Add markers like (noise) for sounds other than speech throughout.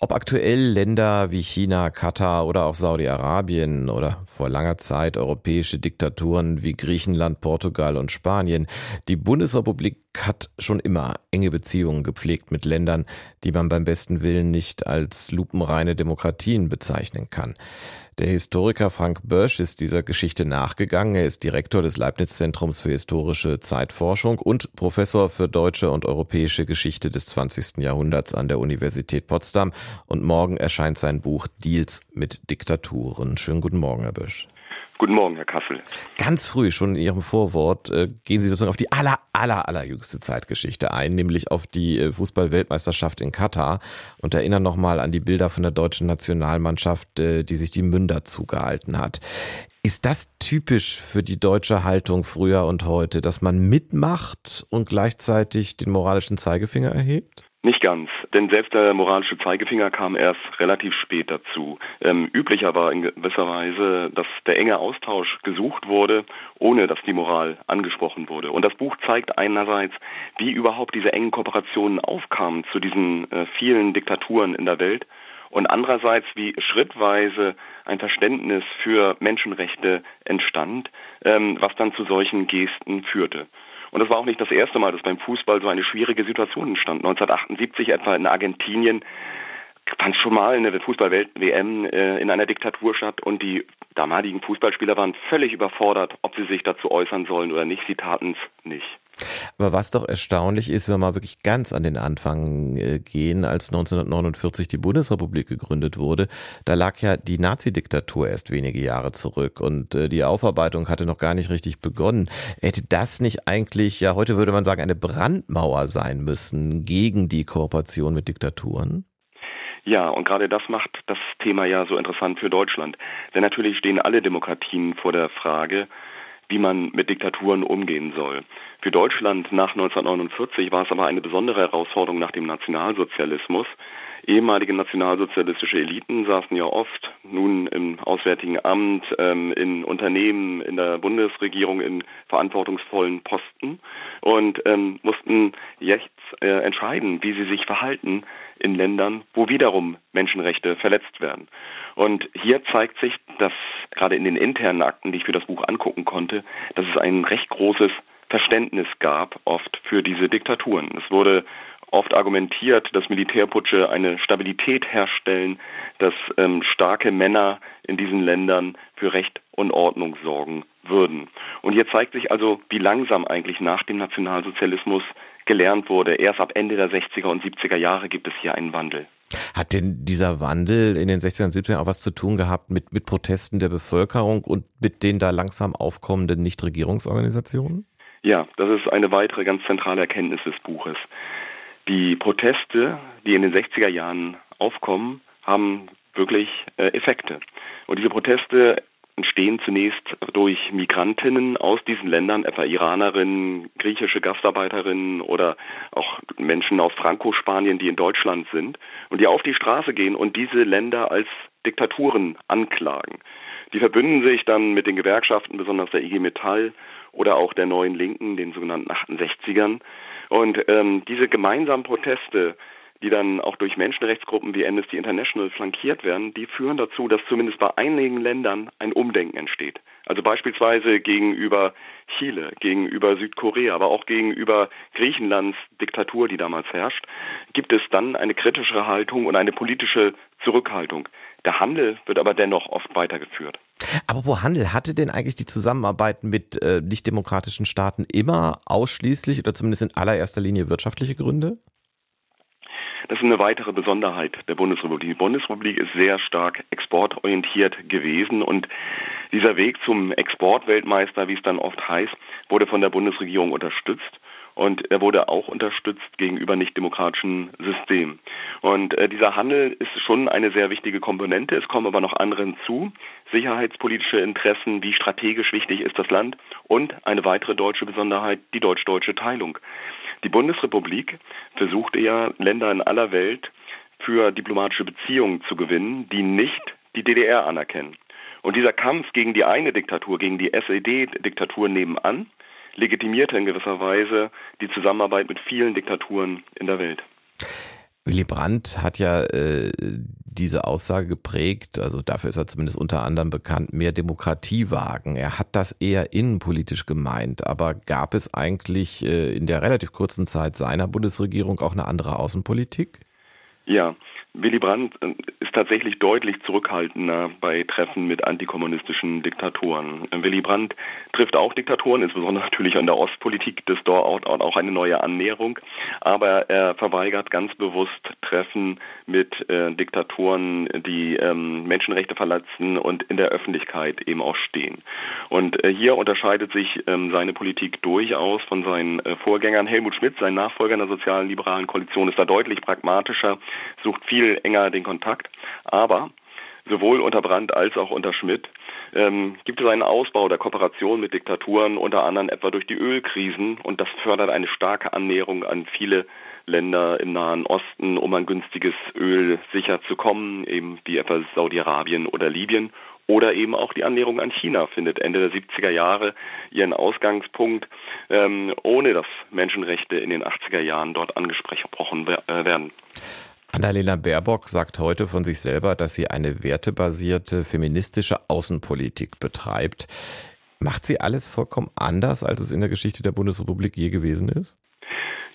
Ob aktuell Länder wie China, Katar oder auch Saudi-Arabien oder vor langer Zeit europäische Diktaturen wie Griechenland, Portugal und Spanien, die Bundesrepublik hat schon immer enge Beziehungen gepflegt mit Ländern, die man beim besten Willen nicht als lupenreine Demokratien bezeichnen kann. Der Historiker Frank Bösch ist dieser Geschichte nachgegangen. Er ist Direktor des Leibniz-Zentrums für historische Zeitforschung und Professor für deutsche und europäische Geschichte des 20. Jahrhunderts an der Universität Potsdam. Und morgen erscheint sein Buch Deals mit Diktaturen. Schönen guten Morgen, Herr Bösch. Guten Morgen, Herr Kassel. Ganz früh, schon in Ihrem Vorwort, äh, gehen Sie sozusagen auf die aller, aller, allerjüngste Zeitgeschichte ein, nämlich auf die äh, Fußball-Weltmeisterschaft in Katar und erinnern nochmal an die Bilder von der deutschen Nationalmannschaft, äh, die sich die Münder zugehalten hat. Ist das typisch für die deutsche Haltung früher und heute, dass man mitmacht und gleichzeitig den moralischen Zeigefinger erhebt? Nicht ganz, denn selbst der moralische Zeigefinger kam erst relativ spät dazu. Ähm, üblicher war in gewisser Weise, dass der enge Austausch gesucht wurde, ohne dass die Moral angesprochen wurde. Und das Buch zeigt einerseits, wie überhaupt diese engen Kooperationen aufkamen zu diesen äh, vielen Diktaturen in der Welt und andererseits, wie schrittweise ein Verständnis für Menschenrechte entstand, ähm, was dann zu solchen Gesten führte. Und das war auch nicht das erste Mal, dass beim Fußball so eine schwierige Situation entstand. 1978 etwa in Argentinien fand schon mal eine Fußball-Welt-WM äh, in einer Diktatur statt und die damaligen Fußballspieler waren völlig überfordert, ob sie sich dazu äußern sollen oder nicht. Sie taten es nicht. Aber was doch erstaunlich ist, wenn wir mal wirklich ganz an den Anfang äh, gehen, als 1949 die Bundesrepublik gegründet wurde, da lag ja die Nazi-Diktatur erst wenige Jahre zurück und äh, die Aufarbeitung hatte noch gar nicht richtig begonnen. Hätte das nicht eigentlich, ja heute würde man sagen, eine Brandmauer sein müssen gegen die Kooperation mit Diktaturen? Ja, und gerade das macht das Thema ja so interessant für Deutschland. Denn natürlich stehen alle Demokratien vor der Frage, wie man mit Diktaturen umgehen soll. Für Deutschland nach 1949 war es aber eine besondere Herausforderung nach dem Nationalsozialismus. Ehemalige nationalsozialistische Eliten saßen ja oft nun im Auswärtigen Amt, ähm, in Unternehmen, in der Bundesregierung in verantwortungsvollen Posten und ähm, mussten jetzt äh, entscheiden, wie sie sich verhalten in Ländern, wo wiederum Menschenrechte verletzt werden. Und hier zeigt sich, dass gerade in den internen Akten, die ich für das Buch angucken konnte, dass es ein recht großes Verständnis gab, oft für diese Diktaturen. Es wurde oft argumentiert, dass Militärputsche eine Stabilität herstellen, dass ähm, starke Männer in diesen Ländern für Recht und Ordnung sorgen würden. Und hier zeigt sich also, wie langsam eigentlich nach dem Nationalsozialismus gelernt wurde. Erst ab Ende der 60er und 70er Jahre gibt es hier einen Wandel. Hat denn dieser Wandel in den 60er und 70er auch was zu tun gehabt mit, mit Protesten der Bevölkerung und mit den da langsam aufkommenden Nichtregierungsorganisationen? Ja, das ist eine weitere ganz zentrale Erkenntnis des Buches. Die Proteste, die in den 60er Jahren aufkommen, haben wirklich äh, Effekte. Und diese Proteste entstehen zunächst durch Migrantinnen aus diesen Ländern, etwa Iranerinnen, griechische Gastarbeiterinnen oder auch Menschen aus Franco-Spanien, die in Deutschland sind und die auf die Straße gehen und diese Länder als Diktaturen anklagen. Die verbünden sich dann mit den Gewerkschaften, besonders der IG Metall oder auch der Neuen Linken, den sogenannten 68ern. Und ähm, diese gemeinsamen Proteste die dann auch durch Menschenrechtsgruppen wie Amnesty International flankiert werden, die führen dazu, dass zumindest bei einigen Ländern ein Umdenken entsteht. Also beispielsweise gegenüber Chile, gegenüber Südkorea, aber auch gegenüber Griechenlands Diktatur, die damals herrscht, gibt es dann eine kritischere Haltung und eine politische Zurückhaltung. Der Handel wird aber dennoch oft weitergeführt. Aber wo Handel hatte denn eigentlich die Zusammenarbeit mit äh, nichtdemokratischen Staaten immer ausschließlich oder zumindest in allererster Linie wirtschaftliche Gründe? Das ist eine weitere Besonderheit der Bundesrepublik. Die Bundesrepublik ist sehr stark exportorientiert gewesen und dieser Weg zum Exportweltmeister, wie es dann oft heißt, wurde von der Bundesregierung unterstützt und er wurde auch unterstützt gegenüber nicht-demokratischen Systemen. Und äh, dieser Handel ist schon eine sehr wichtige Komponente. Es kommen aber noch andere hinzu. Sicherheitspolitische Interessen, wie strategisch wichtig ist das Land und eine weitere deutsche Besonderheit, die deutsch-deutsche Teilung. Die Bundesrepublik versuchte ja, Länder in aller Welt für diplomatische Beziehungen zu gewinnen, die nicht die DDR anerkennen. Und dieser Kampf gegen die eine Diktatur, gegen die SED-Diktatur nebenan, legitimierte in gewisser Weise die Zusammenarbeit mit vielen Diktaturen in der Welt. Willy Brandt hat ja äh, diese Aussage geprägt, also dafür ist er zumindest unter anderem bekannt, mehr Demokratie wagen. Er hat das eher innenpolitisch gemeint, aber gab es eigentlich äh, in der relativ kurzen Zeit seiner Bundesregierung auch eine andere Außenpolitik? Ja, Willy Brandt äh, ist tatsächlich deutlich zurückhaltender bei Treffen mit antikommunistischen Diktatoren. Äh, Willy Brandt trifft auch Diktatoren, insbesondere (laughs) natürlich an der Ostpolitik des dort auch eine neue Annäherung, aber er verweigert ganz bewusst Treffen mit äh, Diktatoren, die ähm, Menschenrechte verletzen und in der Öffentlichkeit eben auch stehen. Und äh, hier unterscheidet sich ähm, seine Politik durchaus von seinen äh, Vorgängern. Helmut Schmidt, sein Nachfolger in der sozialen liberalen Koalition, ist da deutlich pragmatischer, sucht viel viel enger den Kontakt. Aber sowohl unter Brandt als auch unter Schmidt ähm, gibt es einen Ausbau der Kooperation mit Diktaturen, unter anderem etwa durch die Ölkrisen. Und das fördert eine starke Annäherung an viele Länder im Nahen Osten, um an günstiges Öl sicher zu kommen, eben wie etwa Saudi-Arabien oder Libyen. Oder eben auch die Annäherung an China findet Ende der 70er Jahre ihren Ausgangspunkt, ähm, ohne dass Menschenrechte in den 80er Jahren dort angesprochen äh, werden. Annalena Baerbock sagt heute von sich selber, dass sie eine wertebasierte feministische Außenpolitik betreibt. Macht sie alles vollkommen anders, als es in der Geschichte der Bundesrepublik je gewesen ist?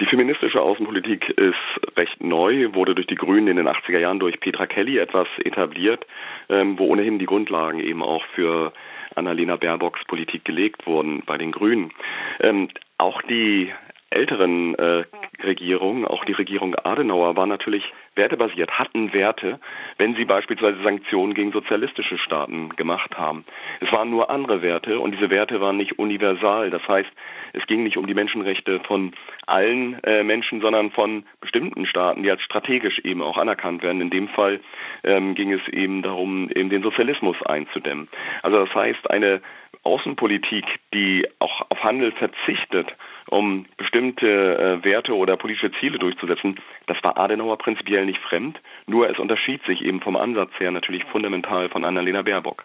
Die feministische Außenpolitik ist recht neu, wurde durch die Grünen in den 80er Jahren durch Petra Kelly etwas etabliert, ähm, wo ohnehin die Grundlagen eben auch für Annalena Baerbocks Politik gelegt wurden bei den Grünen. Ähm, auch die älteren äh, Regierungen, auch die Regierung Adenauer, war natürlich wertebasiert, hatten Werte, wenn sie beispielsweise Sanktionen gegen sozialistische Staaten gemacht haben. Es waren nur andere Werte und diese Werte waren nicht universal. Das heißt, es ging nicht um die Menschenrechte von allen äh, Menschen, sondern von bestimmten Staaten, die als strategisch eben auch anerkannt werden. In dem Fall ähm, ging es eben darum, eben den Sozialismus einzudämmen. Also das heißt, eine Außenpolitik, die auch auf Handel verzichtet, um bestimmte äh, Werte oder politische Ziele durchzusetzen, das war Adenauer prinzipiell nicht fremd, nur es unterschied sich eben vom Ansatz her natürlich fundamental von Annalena Baerbock.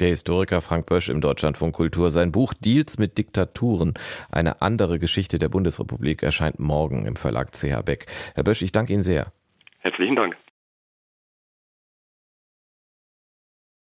Der Historiker Frank Bösch im Deutschlandfunk Kultur. Sein Buch Deals mit Diktaturen, eine andere Geschichte der Bundesrepublik, erscheint morgen im Verlag CH Beck. Herr Bösch, ich danke Ihnen sehr. Herzlichen Dank.